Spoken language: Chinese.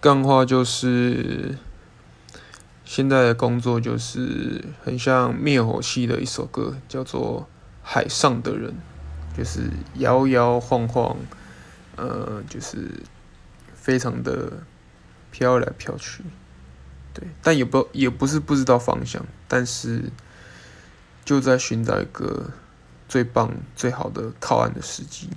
干话就是，现在的工作就是很像灭火器的一首歌，叫做《海上的人》，就是摇摇晃晃，呃，就是非常的飘来飘去，对，但也不也不是不知道方向，但是就在寻找一个最棒、最好的靠岸的时机。